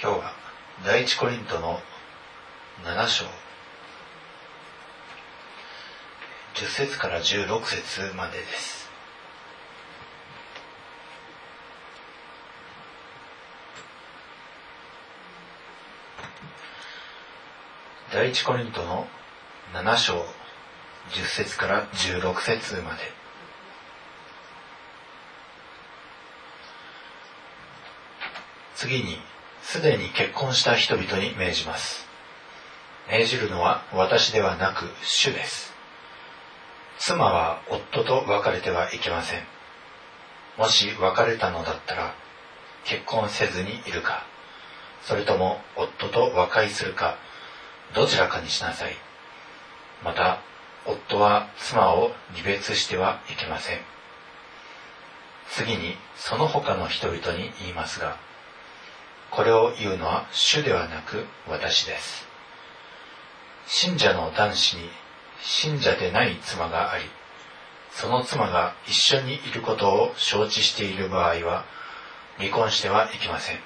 今日は第一コリントの7章。10節から16節までです。第一コリントの7章10節から16節まで。次にすでに結婚した人々に命じます。命じるのは私ではなく主です。妻は夫と別れてはいけません。もし別れたのだったら結婚せずにいるか。それとも夫と和解するかどちらかにしなさい。また夫は妻を離別してはいけません。次にその他の人々に言いますがこれを言うのは主ではなく私です。信者の男子に信者でない妻がありその妻が一緒にいることを承知している場合は離婚してはいけません。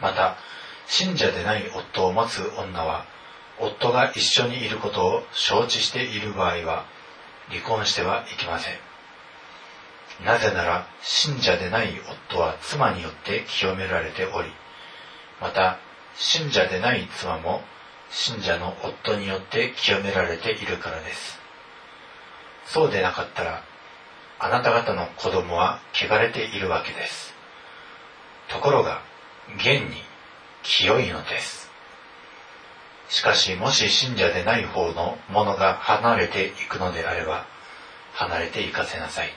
また信者でない夫を持つ女は夫が一緒にいることを承知している場合は離婚してはいけません。なぜなら信者でない夫は妻によって清められておりまた信者でない妻も信者の夫によって清められているからです。そうでなかったらあなた方の子供は汚れているわけです。ところが現に清いのです。しかしもし信者でない方の者が離れていくのであれば離れていかせなさい。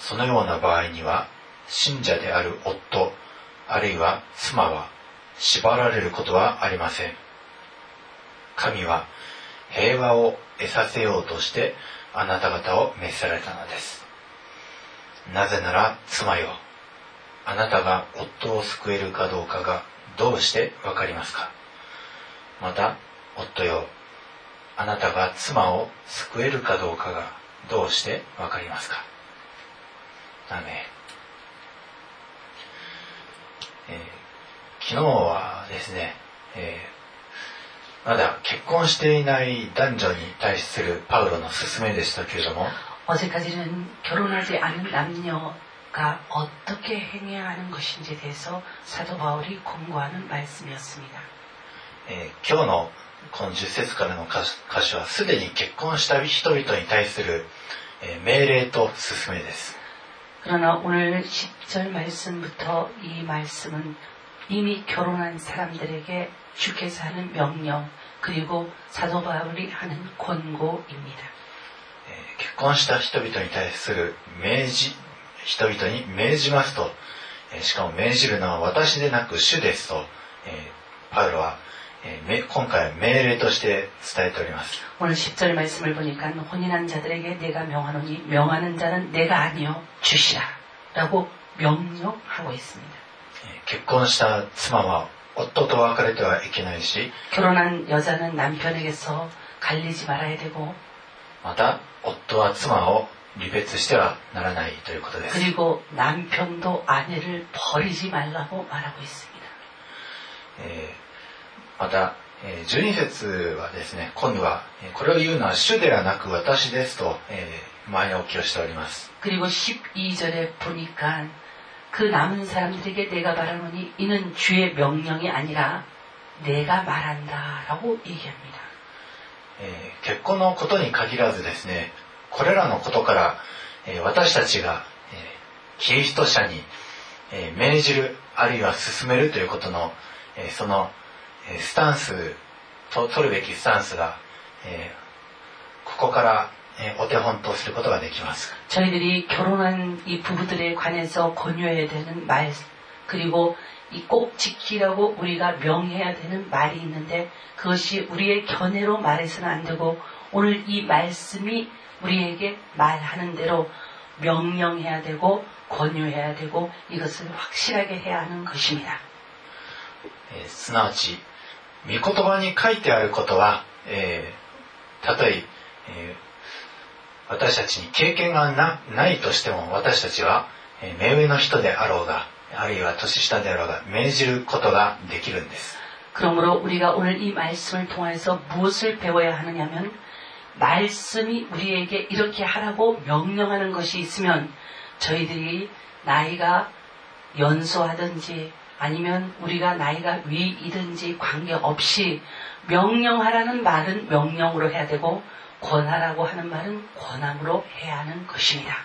そのような場合には信者である夫あるいは妻は縛られることはありません。神は平和を得させようとしてあなた方を召されたのです。なぜなら妻よあなたが夫を救えるかどうかがどうしてわかりますか？また夫よあなたが妻を救えるかどうかがどうしてわかりますか？アメえー、昨日はですね、えー、まだ結婚していない男女に対するパウロの勧めでしたけれども어제까지는결혼하지않은남녀가어떻게행해야하는것인지대해서사도바울이공고하는말씀이었습니다えー、今日のこの10節からの歌詞はすでに結婚した人々に対する、えー、命令と勧めです。 그러나 오늘 10절 말씀부터 이 말씀은 이미 결혼한 사람들에게 주께서 하는 명령 그리고 사도 바울이 하는 권고입니다. 結婚した人々に対する命じ人々に命じますとしかも命じるのは私でなく主ですとパウロは 今回命令として伝えております。 오늘 10절 말씀을 보니까 혼인한 자들에게 내가 명하노니 명하는 자는 내가 아니요 주시라 라고 명령하고 있습니다. 結婚した妻は夫と別れてはいけないし 결혼한 여자는 남편에게서 갈리지 말아야 되고 また夫は妻を離別してはならないということです. 그리고 남편도 아내를 버리지 말라고 말하고 있습니다. また、え12節はですね、今度は、これを言うのは主ではなく私ですと、え前置きをしております。그리고12절에보니까그남은사람들에게내가말하노니이는주의명령이아니라내가말한다라고얘기합니다え結婚のことに限らずですね、これらのことから、え私たちが、えキリスト者に、え命じる、あるいは進めるということの、えその スタンスと取るべきスタンスが、えー、ここから、えー、お手本とすることができます。저희들이결혼한이부부들에관해서권유해야되는말그리고이꼭지키라고우리가명해야되는말이있는데그것이우리의견해로말해서는안되고오늘이말씀이우리에게말하는대로명령해야되고권유해야되고이것을확실하게해야하는것입니 다。 すなわち 御言葉に書いてあることは、えー、たとええー、私たちに経験がなないとしても私たちは、えー、目上の人であろうが、 あるいは年下であろうが命じることができるんです 그러므로 우리가 오늘 이 말씀을 통해서 무엇을 배워야 하느냐면 말씀이 우리에게 이렇게 하라고 명령하는 것이 있으면 저희들이 나이가 연소하든지 아니면 우리가 나이가 위이든지 관계없이 명령하라는 말은 명령으로 해야 되고 권하라고 하는 말은 권함으로 해야 하는 것입니다.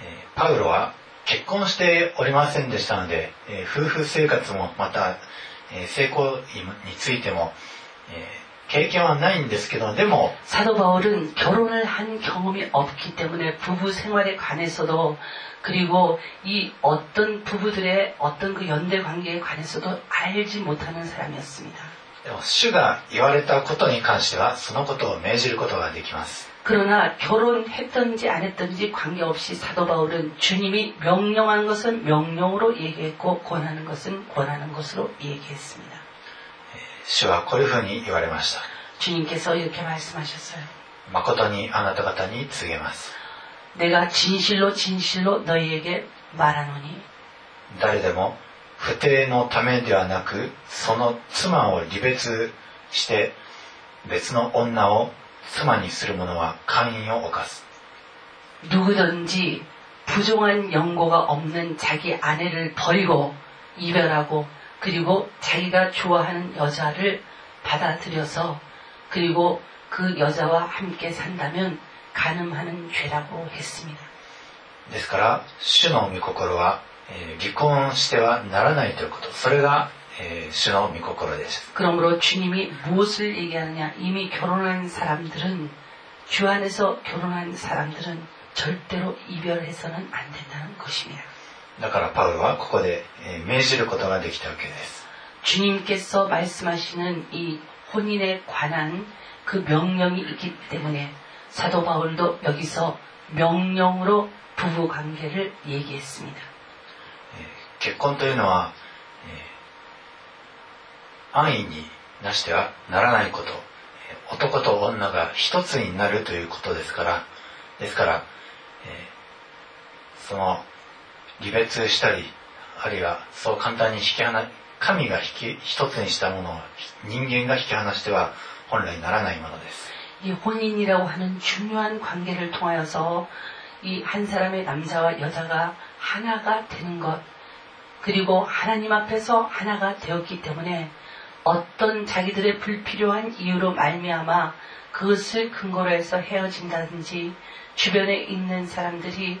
えーパウロは結婚しておりませんでしたので、えー夫婦生活もまた、えー性行為についても、えー 経験はないんですけどでも 사도 바울은 결혼을 한 경험이 없기 때문에 부부 생활에 관해서도 그리고 이 어떤 부부들의 어떤 그 연대 관계에 관해서도 알지 못하는 사람이었습니다. でも主が言われたことに関してはそのことを命じることができます 그러나 결혼했든지 안 했든지 관계없이 사도 바울은 주님이 명령한 것은 명령으로 얘기했고 권하는 것은 권하는 것으로 얘기했습니다. 主はこういうふうに言われました 주님께서 이렇게 말씀하셨어요. 誠にあなた方に告げます 내가 진실로 진실로 너희에게 말하노니 誰でも不定のためではなくその妻を離別して別の女を妻にする者は姦淫を犯す 누구든지 부정한 연고가 없는 자기 아내를 버리고 이별하고 그리고 자기가 좋아하는 여자를 받아들여서 그리고 그 여자와 함께 산다면 간음하는 죄라고 했습니다. ですから主の御心は、えー離婚してはならないということそれが、えー主の御心です 그러므로 주님이 무엇을 얘기하느냐 이미 결혼한 사람들은 주 안에서 결혼한 사람들은 절대로 이별해서는 안 된다는 것입니다. だからパウロはここで命じることができたわけです。主님께서말씀하시는이혼인에관한그명령이있기때문에사도바울도여기서명령으로부부관계를얘기했습니 다. 結婚というのは、安易になしてはならないこと。男と女が一つになるということですから。ですから、えー、その 離別したりあるいはそう簡単に引き離神が引き一つにしたものを人間が引き離しては本来ならないものです 이 혼인이라고 하는 중요한 관계를 통하여서 이 한 사람의 남자와 여자가 하나가 되는 것, 그리고 하나님 앞에서 하나가 되었기 때문에 어떤 자기들의 불필요한 이유로 말미암아 그것을 근거로 해서 헤어진다든지 주변에 있는 사람들이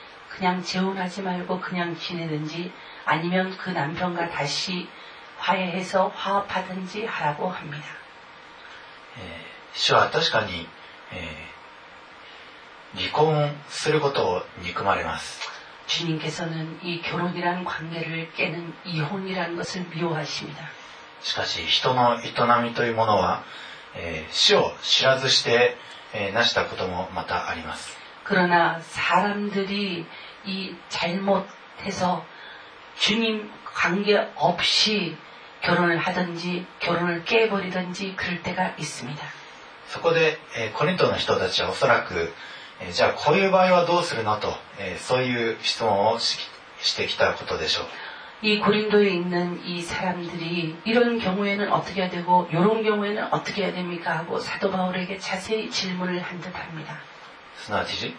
그냥 재혼하지 말고 그냥 지내든지 아니면 그 남편과 다시 화해해서 화합하든지 하라고 합니 다. 예, 主は確かに, 예, 離婚することを憎まれます.주님께서는 이 결혼이란 관계를 깨는 이혼이란 것을 미워하십니 다. しかし人の営みというものは、えー、死を知らずして、えー、成したこともまたあります。 그러나 사람들이 이 잘못해서 주님 관계 없이 결혼을 하든지 결혼을 깨버리든지 그럴 때가 있습니다. そこで、えーコリントの人たちはおそらく、えーじゃあこういう場合はどうするのと、えーそういう質問をししてきたことでしょう 이 고린도에 있는 이 사람들이 이런 경우에는 어떻게 해야 되고 이런 경우에는 어떻게 해야 됩니까 하고 사도 바울에게 자세히 질문을 한 듯합니다. すなわち、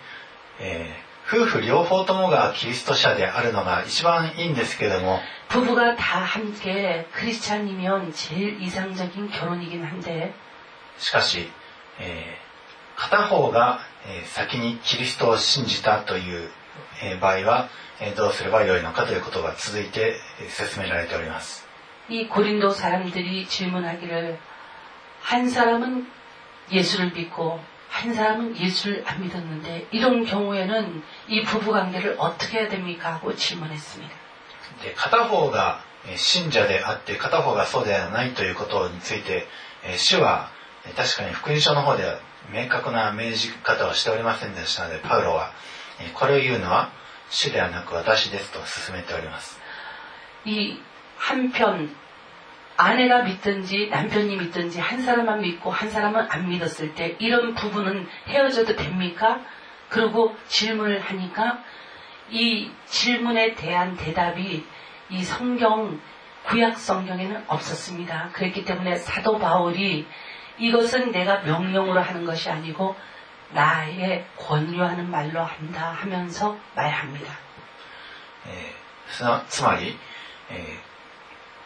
えー夫婦両方ともがキリスト者であるのが一番いいんですけれども 부부가 다 함께 크리스찬이면 제일 이상적인 결혼이긴 한데 しかし、えー片方が、えー先にキリストを信じたという、えー場合は、えーどうすればよいのかということが続いてえー説明られております 이 고린도 사람들이 질문하기를 한 사람은 예수를 믿고 한 사람은 예수를 안 믿었는데 이런 경우에는 이 부부 관계를 어떻게 해야 됩니 까? 하고 질문했습니 다. で片方が信者であって片方がそうではないということについて主は確かに福音書の方では明確な命じ方をしておりませんでしたのでパウロはこれを言うのは主ではなく私ですと進めております。이 한편 아내가 믿든지 남편이 믿든지 한 사람만 믿고 한 사람은 안 믿었을 때 이런 부분은 헤어져도 됩니까? 그리고 질문을 하니까 이 질문에 대한 대답이 이 성경 구약 성경에는 없었습니다. 그렇기 때문에 사도 바울이 이것은 내가 명령으로 하는 것이 아니고 나의 권유하는 말로 한다 하면서 말합니다. えーすなつまり、えー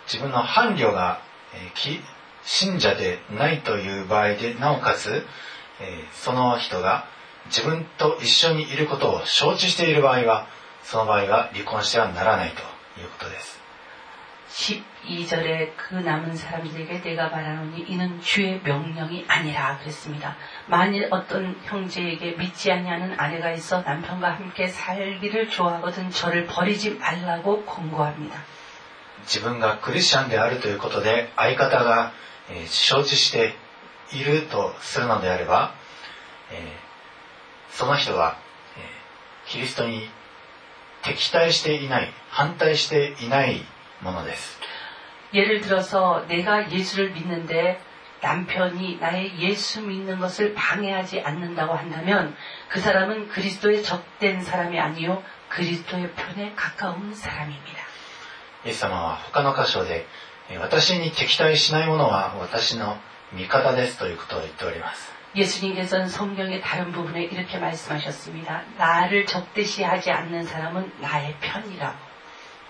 自分の伴侶が、えーき信者でないという場合でなおかつ、えーその人が自分と一緒にいることを承知している場合はその場合は離婚してはならないということです 12절에 그 남은 사람들에게 내가 말하노니 이는 주의 명령이 아니라 그랬습니다. 만일 어떤 형제에게 믿지 아니하는 아내가 있어 남편과 함께 살기를 좋아하거든 저를 버리지 말라고 권고합니다. 自分がクリスチャンであるということで相方が、えー承知しているとするのであれば、えーその人は、えーキリストに敵対していない反対していないものです 예를 들어서 내가 예수를 믿는데 남편이 나의 예수 믿는 것을 방해하지 않는다고 한다면 그 사람은 그리스도의 적된 사람이 아니요 그리스도의 편에 가까운 사람입니다. 다 イエス様は他の箇所でえー私に敵対しないものは私の味方ですということを言っております 예수님께서는 성경의 다른 부분에 이렇게 말씀하셨습니다. 나를 적대시하지 않는 사람은 나의 편이라고.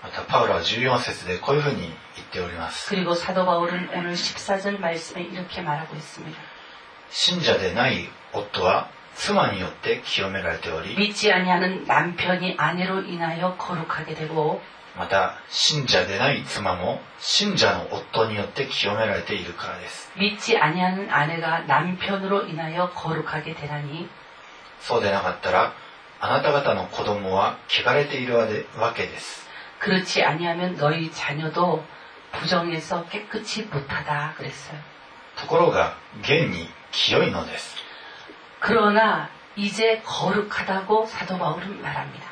またパウロは14節でこういうふうに言っております 그리고 사도 바울은 오늘 14절 말씀에 이렇게 말하고 있습니다. 信者でない夫は妻によって清められており 믿지 아니하는 남편이 아내로 인하여 거룩하게 되고 また信者でない妻も信者の夫によって清められているからです 믿지 아니하는 아내가 남편으로 인하여 거룩하게 되나니 そうでなかったらあなた方の子供は汚れているわでわけです 그렇지 아니하면 너희 자녀도 부정해서 깨끗이 못하다 그랬어요. ところが現に清いのです 그러나 이제 거룩하다고 사도 바울은 말합니다.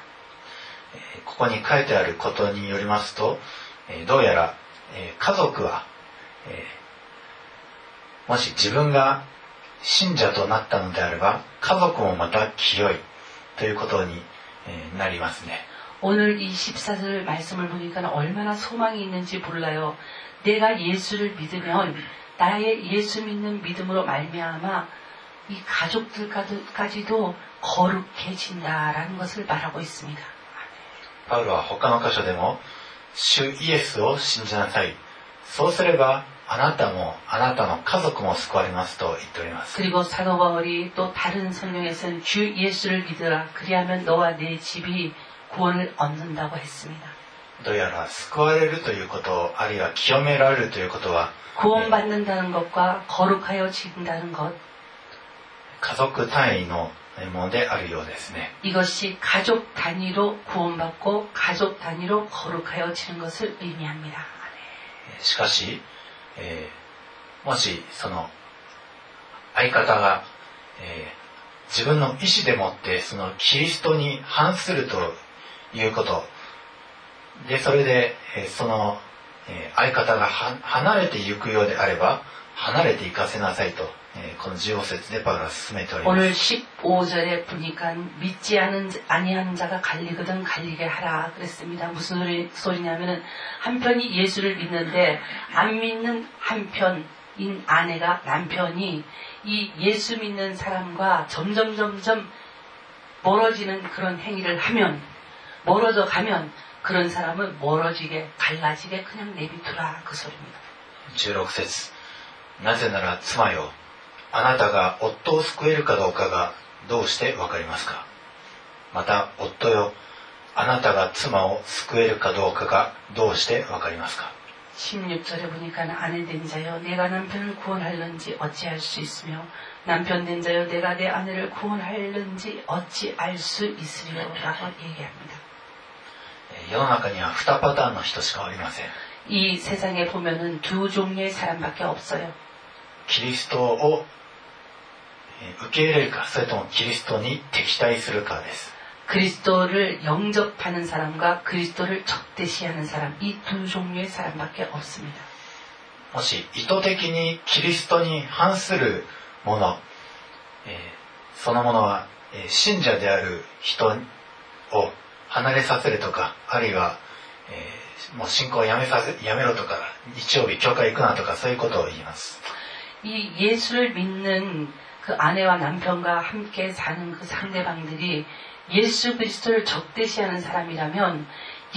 ここに書いてあることによりますと、どうやら家族は、もし自分が信者となったのであれば、家族もまた清いということになりますね。今日24節の말씀を見たら、얼마나소망이있는지몰라 요。 내가예수를믿으 면、 나의예수믿는믿음으로말미암 아、 이가족들까지도거룩해진다라는것을말하고있습니 다。 パウロは他の箇所でも主イエスを信じなさいそうすればあなたもあなたの家族も救われますと言っております 그리고 사도 바울이 또 다른 성경에서는 주 예수를 믿으라 그리하면 너와 내 집이 구원을 얻는다고 했습니다. どうやら救われるということあるいは清められるということは 구원받는다는 것과 거룩하여 지킨다는 것 家族単位の ものであるようですね 이것이 가족 단위로 구원받고 가족 단위로 거룩하여지는 것을 의미합니다. しかし、えーもしその相方が、えー自分の意思でもってそのキリストに反するということでそれで、えーその、えー相方がは離れていくようであれば離れていかせなさいと、えー この15節でパウロは進めております 오늘 15절에 보니까 믿지 않은 아니하는 자가 갈리거든 갈리게 하라 그랬습니다. 무슨 소리, 소리냐면은 한편이 예수를 믿는데 안 믿는 한편인 아내가 남편이 이 예수 믿는 사람과 점점 점점 멀어지는 그런 행위를 하면 멀어져 가면 그런 사람은 멀어지게 갈라지게 그냥 내비두라 그 소리입니다. 16節なぜなら妻よ あなたが夫を救えるかどうかがどうしてわかりますかまた夫よあなたが妻を救えるかどうかがどうしてわかりますか 16절에 보니까 아내 된 자여 내가 남편을 구원할는지 어찌할 수 있으며 남편 된 자여 내가 내 아내를 구원할는지 어찌 알 수 있으려라고 얘기합니다. えー世の中には2パターンの人しかおりません 이 이 세상에 보면은 두 종류의 사람밖에 없어요. キリストを受け入れるかそれともキリストに敵対するかです그リストを영접하는 사람과 그리스도를 적대시하는 사람 이 두 종류의 사람밖에 없습니 다. もし意図的にキリストに反するものそのものは信者である人を離れさせるとかあるいはもう信仰をやめさせやめろとか日曜日教会行くなとかそういうことを言います。 이 예수를 믿는 그 아내와 남편과 함께 사는 그 상대방들이 예수 그리스도를 적대시하는 사람이라면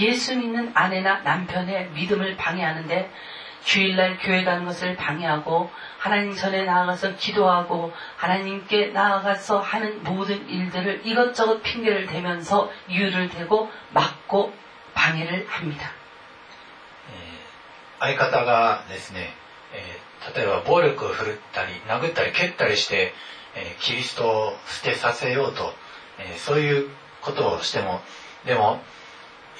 예수 믿는 아내나 남편의 믿음을 방해하는데 주일날 교회 가는 것을 방해하고 하나님 전에 나아가서 기도하고 하나님께 나아가서 하는 모든 일들을 이것저것 핑계를 대면서 이유를 대고 막고 방해를 합니다. 相方がですね、えー 例えば暴力を振るったり殴ったり蹴ったりして、えキリストを捨てさせようと、えそういうことをしてもでも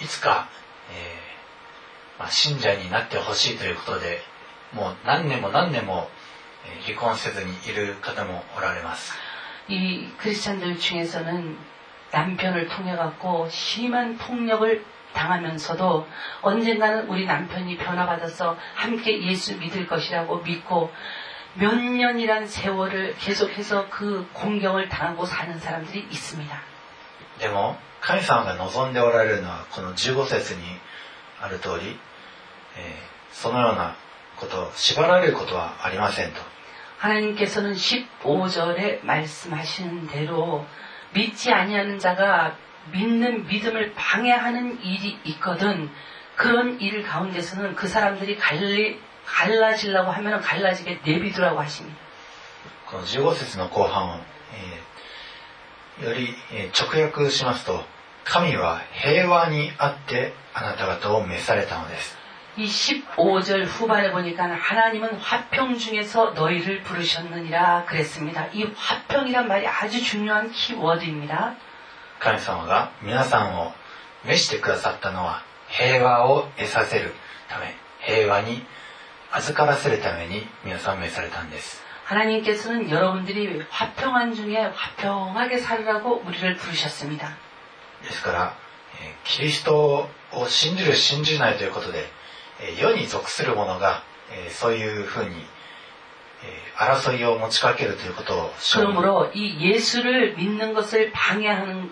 いつか、えー、まあ、信者になってほしいということでもう何年も何年も離婚せずにいる方もおられます。이크리스찬들중에서는남편을통해갖고심한폭력을 당하면서도 언젠가는 우리 남편이 변화받아서 함께 예수 믿을 것이라고 믿고 몇 년이란 세월을 계속해서 그 공경을 당하고 사는 사람들이 있습니다. でも神様が望んでおられるのはこの15節にある通り、えーそのようなこと縛られることはありませんと 하나님께서는 15절에 말씀하시는 대로 믿지 아니하는 자가 믿는 믿음을 방해하는 일이 있거든 그런 일 가운데서는 그 사람들이 갈리, 갈라지려고 하면 갈라지게 내비두라고 하십니다. この15節の後半を、えーより、えー直訳しますと神は平和にあってあなた方を召されたのです 이 15절 후반에 보니까 하나님은 화평 중에서 너희를 부르셨느니라 그랬습니다. 이 화평이란 말이 아주 중요한 키워드입니다. 神様が皆さんを召してくださったのは平和を得させるため平和に預からせるために皆さん召されたんです。하나님께서는 여러분들이 화평한 중에 화평하게 살라고 우리를 부르셨습니 다. ですからキリストを信じる信じないということで世に属する者がそういうふうに争いを持ちかけるということを그러므로이예수를믿는것을방해하는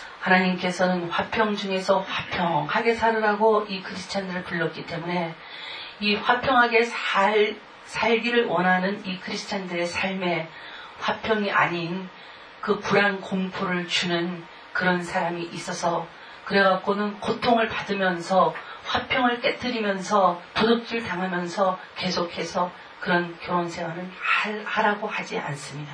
하나님께서는 화평 중에서 화평하게 살으라고 이 크리스찬들을 불렀기 때문에 이 화평하게 살, 살기를 원하는 이 크리스찬들의 삶에 화평이 아닌 그 불안 공포를 주는 그런 사람이 있어서 그래갖고는 고통을 받으면서 화평을 깨뜨리면서 도둑질 당하면서 계속해서 그런 결혼 생활은 할- 하라고 하지 않습니다.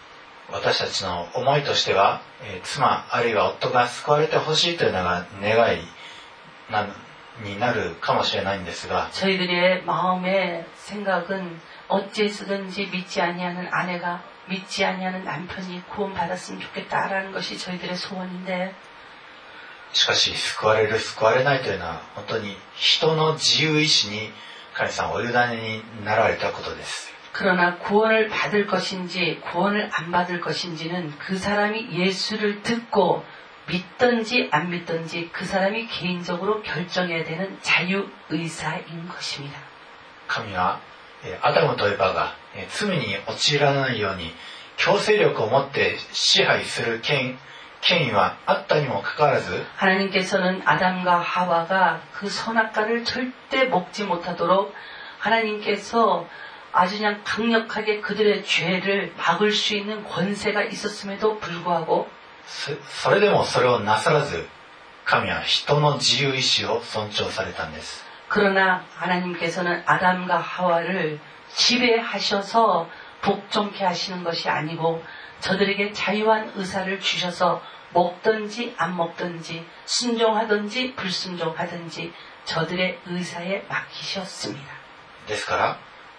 私たちの思いとしては、えー妻あるいは夫が救われてほしいというのが願いなになるかもしれないんですが 저희들의 마음의 생각은 어찌해서든지 믿지 아니하는 아내가 믿지 아니하는 남편이 구원받았으면 좋겠다라는 것이 저희들의 소원인데 しかし救われる救われないというのは本当に人の自由意志に神様お委ねになられたことです 그러나 구원을 받을 것인지 구원을 안 받을 것인지는 그 사람이 예수를 듣고 믿든지 안 믿든지 그 사람이 개인적으로 결정해야 되는 자유의사인 것입니다. 神はえーアダムとエバがえー罪に陥らないように 強制力を持って支配する権権威はあったにもかかわらず 하나님께서는 아담과 하와가 그 선악과를 절대 먹지 못하도록 하나님께서 아주 그냥 강력하게 그들의 죄를 막을 수 있는 권세가 있었음에도 불구하고 そそれでもそれをなさらず神は人の自由意志を尊重されたんです 그러나 하나님께서는 아담과 하와를 지배하셔서 복종케 하시는 것이 아니고 저들에게 자유한 의사를 주셔서 먹든지 안 먹든지 순종하든지 불순종하든지 저들의 의사에 맡기셨습니다. ですから、えー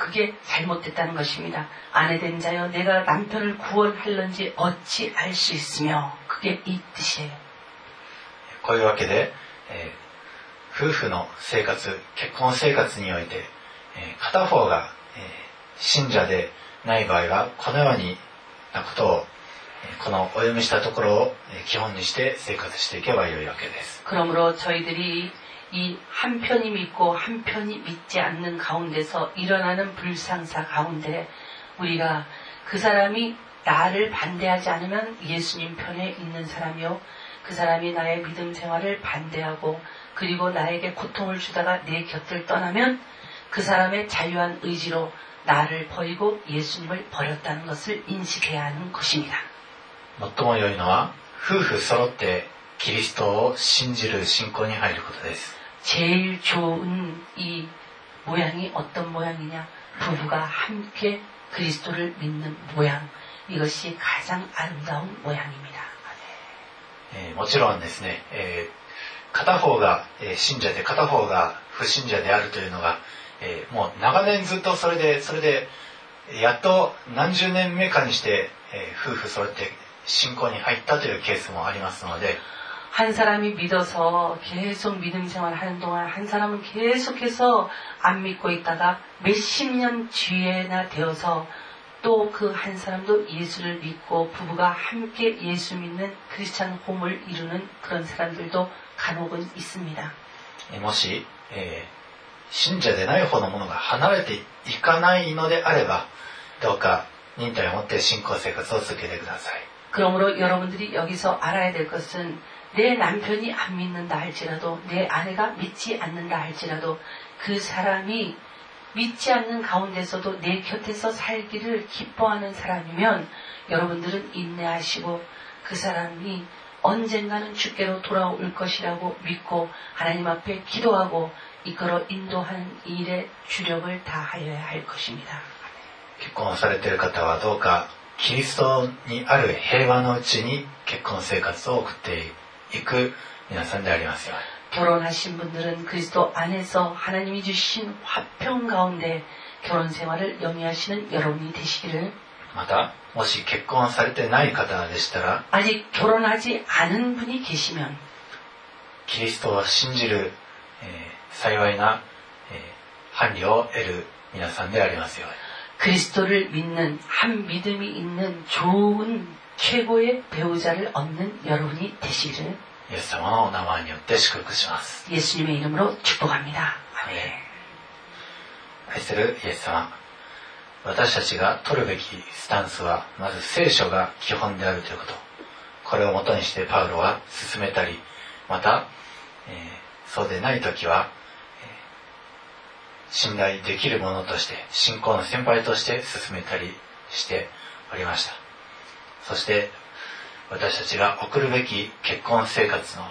그게 잘못됐다는 것입니다. 아내 된 자여 내가 남편을 구원할런지 어찌 알 수 있으며 그게 이 뜻이에요. こういうわけで、えー夫婦の生活結婚生活において、えー片方が、えー信者でない場合はこのようになことを、えーこのお読みしたところをえー基本にして生活していけばよいわけです 그러므로 저희들이 이 한편이 믿고 한편이 믿지 않는 가운데서 일어나는 불상사 가운데 우리가 그 사람이 나를 반대하지 않으면 예수님 편에 있는 사람이요. 그 사람이 나의 믿음 생활을 반대하고 그리고 나에게 고통을 주다가 내 곁을 떠나면 그 사람의 자유한 의지로 나를 버리고 예수님을 버렸다는 것을 인식해야 하는 것입니다. 最も良いのは夫婦揃ってキリストを信じる信仰に入ることです 제일 좋은 이 모양이 어떤 모양이냐? 부부가 함께 그리스도를 믿는 모양. 이것이 가장 아름다운 모양입니다. えーもちろんですね、えー片方が、えー信者で片方が不信者であるというのが、えーもう長年ずっとそれでそれでやっと何十年目かにして、えー夫婦揃って信仰に入ったというケースもありますので、 한 사람이 믿어서 계속 믿음 생활 하는 동안 한 사람은 계속해서 안 믿고 있다가 몇십 년 뒤에나 되어서 또 그 한 사람도 예수를 믿고 부부가 함께 예수 믿는 크리스찬 홈을 이루는 그런 사람들도 간혹은 있습니다. えーもし、えー信者でない方のものが離れていかないのであればどうか忍耐を持って信仰生活を続けてください 그러므로 여러분들이 여기서 알아야 될 것은 내 남편이 안 믿는다 할지라도 내 아내가 믿지 않는다 할지라도 그 사람이 믿지 않는 가운데서도 내 곁에서 살기를 기뻐하는 사람이면 여러분들은 인내하시고 그 사람이 언젠가는 주께로 돌아올 것이라고 믿고 하나님 앞에 기도하고 이끌어 인도하는 일에 주력을 다하여야 할 것입니다. 結婚されている方はどうかキリストにある平和のうちに結婚生活を送って いく皆さんでありますように 결혼하신 분들은 그리스도 안에서 하나님이 주신 화평 가운데 결혼 생활을 영위하시는 여러분이 되시기를 またもし結婚されてない方でしたら 아직 결혼하지 않은 분이 계시면 キリストを信じる、えー幸いな、えー伴侶を得る皆さんでありますように 그리스도를 믿는 한 믿음이 있는 좋은 최고의 배우자를 얻는 여러분이 되시기를 イエス様のお名前によって祝福します 예수님의 이름으로 축복합니다. 아멘. 愛するイエス様私たちが取るべきスタンスはまず聖書が基本であるということこれをもとにしてパウロは進めたりまた、えーそうでない時は、えー信頼できるものとして信仰の先輩として進めたりしておりました そして私たちが送るべき結婚生活の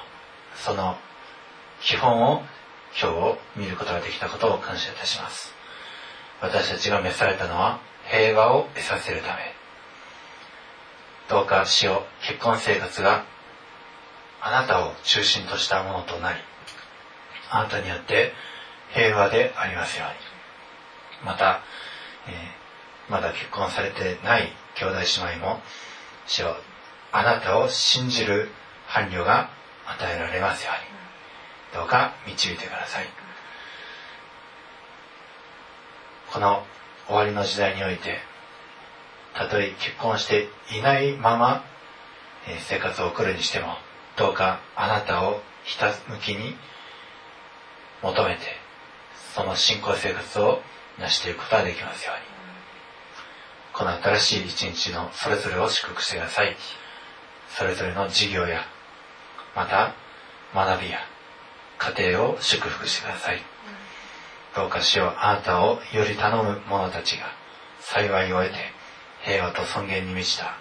その基本を今日見ることができたことを感謝いたします。私たちが召されたのは平和を得させるため。どうか主よ結婚生活があなたを中心としたものとなりあなたによって平和でありますように。また、えーまだ結婚されてない兄弟姉妹も主よあなたを信じる伴侶が与えられますように。どうか導いてください。この終わりの時代においてたとえ結婚していないまま生活を送るにしてもどうかあなたをひたむきに求めてその信仰生活を成していくことができますように。この新しい一日のそれぞれを祝福してください。それぞれの事業やまた学びや家庭を祝福してください。どうかしようあなたをより頼む者たちが幸いを得て平和と尊厳に満ちた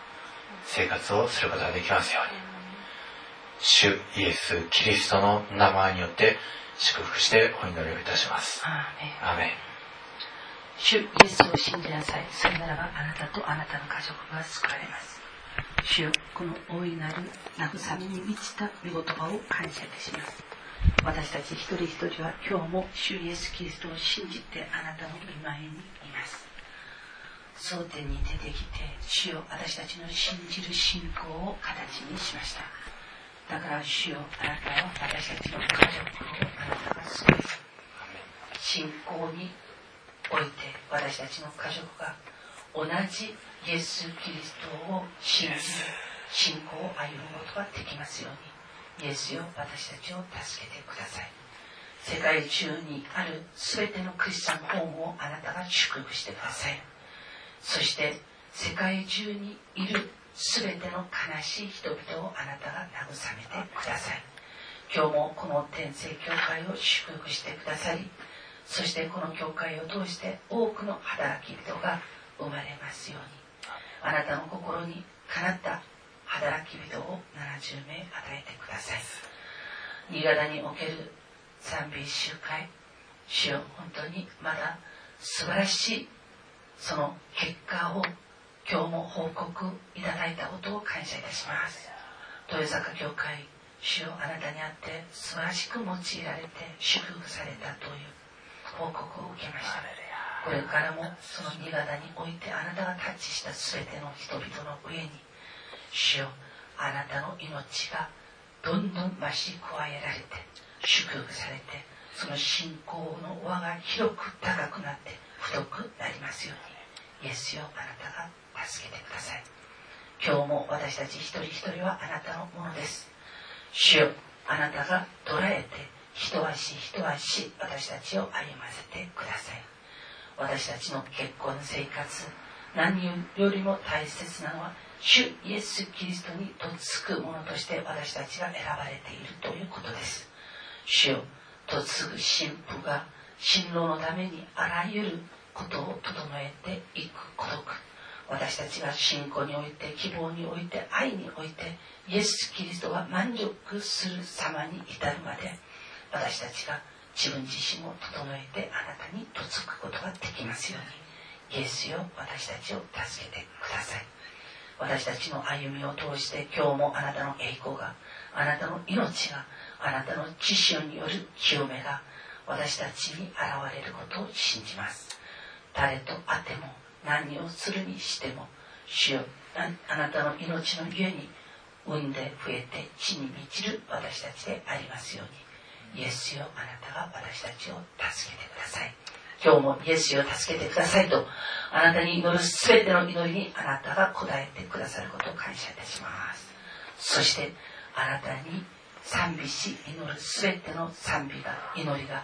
生活をすることができますように。主イエス・キリストの名前によって祝福してお祈りをいたします。アアメン主イエスを信じなさい。それならばあなたとあなたの家族が救われます。主よ、この大いなる慰めに満ちた御言葉を感謝いたします。私たち一人一人は今日も主イエス・キリストを信じてあなたの御前にいます。争点に出てきて、主よ、私たちの信じる信仰を形にしました。だから主よ、あなたは私たちの家族をあなたが救い、信仰において私たちの家族が同じイエス・キリストを信じる信仰を歩むことができますように。イエスよ私たちを助けてください。世界中にある全てのクリスチャンホームをあなたが祝福してください。そして世界中にいる全ての悲しい人々をあなたが慰めてください。今日もこの天聖教会を祝福してくださりそしてこの教会を通して多くの働き人が生まれますように。あなたの心にかなった働き人を70名与えてください。新潟における賛美集会。主よ本当にまだ素晴らしいその結果を今日も報告いただいたことを感謝いたします。豊坂教会主よあなたにあって素晴らしく用いられて祝福されたという報告を受けましたこれからもその新潟においてあなたがタッチした全ての人々の上に主よあなたの命がどんどん増し加えられて祝福されてその信仰の輪が広く高くなって太くなりますようにイエスよあなたが助けてください。今日も私たち一人一人はあなたのものです。主よあなたが捉えて一足一足私たちを歩ませてください。私たちの結婚生活何よりも大切なのは主イエス・キリストにとっつくものとして私たちが選ばれているということです。主よとつぐ神父が新郎のためにあらゆることを整えていく孤独私たちが信仰において希望において愛においてイエス・キリストが満足する様に至るまで私たちが自分自身を整えてあなたにとつくことができますようにイエスよ私たちを助けてください。私たちの歩みを通して今日もあなたの栄光があなたの命があなたの知識による清めが私たちに現れることを信じます。誰と会っても何をするにしても主よあなたの命のゆえに産んで増えて地に満ちる私たちでありますように。イエスよあなたが私たちを助けてください。今日もイエスよ助けてくださいとあなたに祈る全ての祈りにあなたが答えてくださることを感謝いたします。そしてあなたに賛美し祈る全ての賛美が祈りが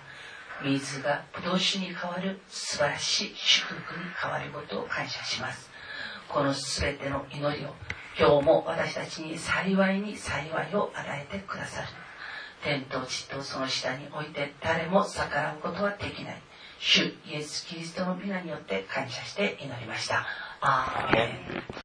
水がブドウ酒に変わる素晴らしい祝福に変わることを感謝します。この全ての祈りを今日も私たちに幸いに幸いを与えてくださる。天と地とその下において誰も逆らうことはできない主イエス・キリストの皆によって感謝して祈りました。アーメン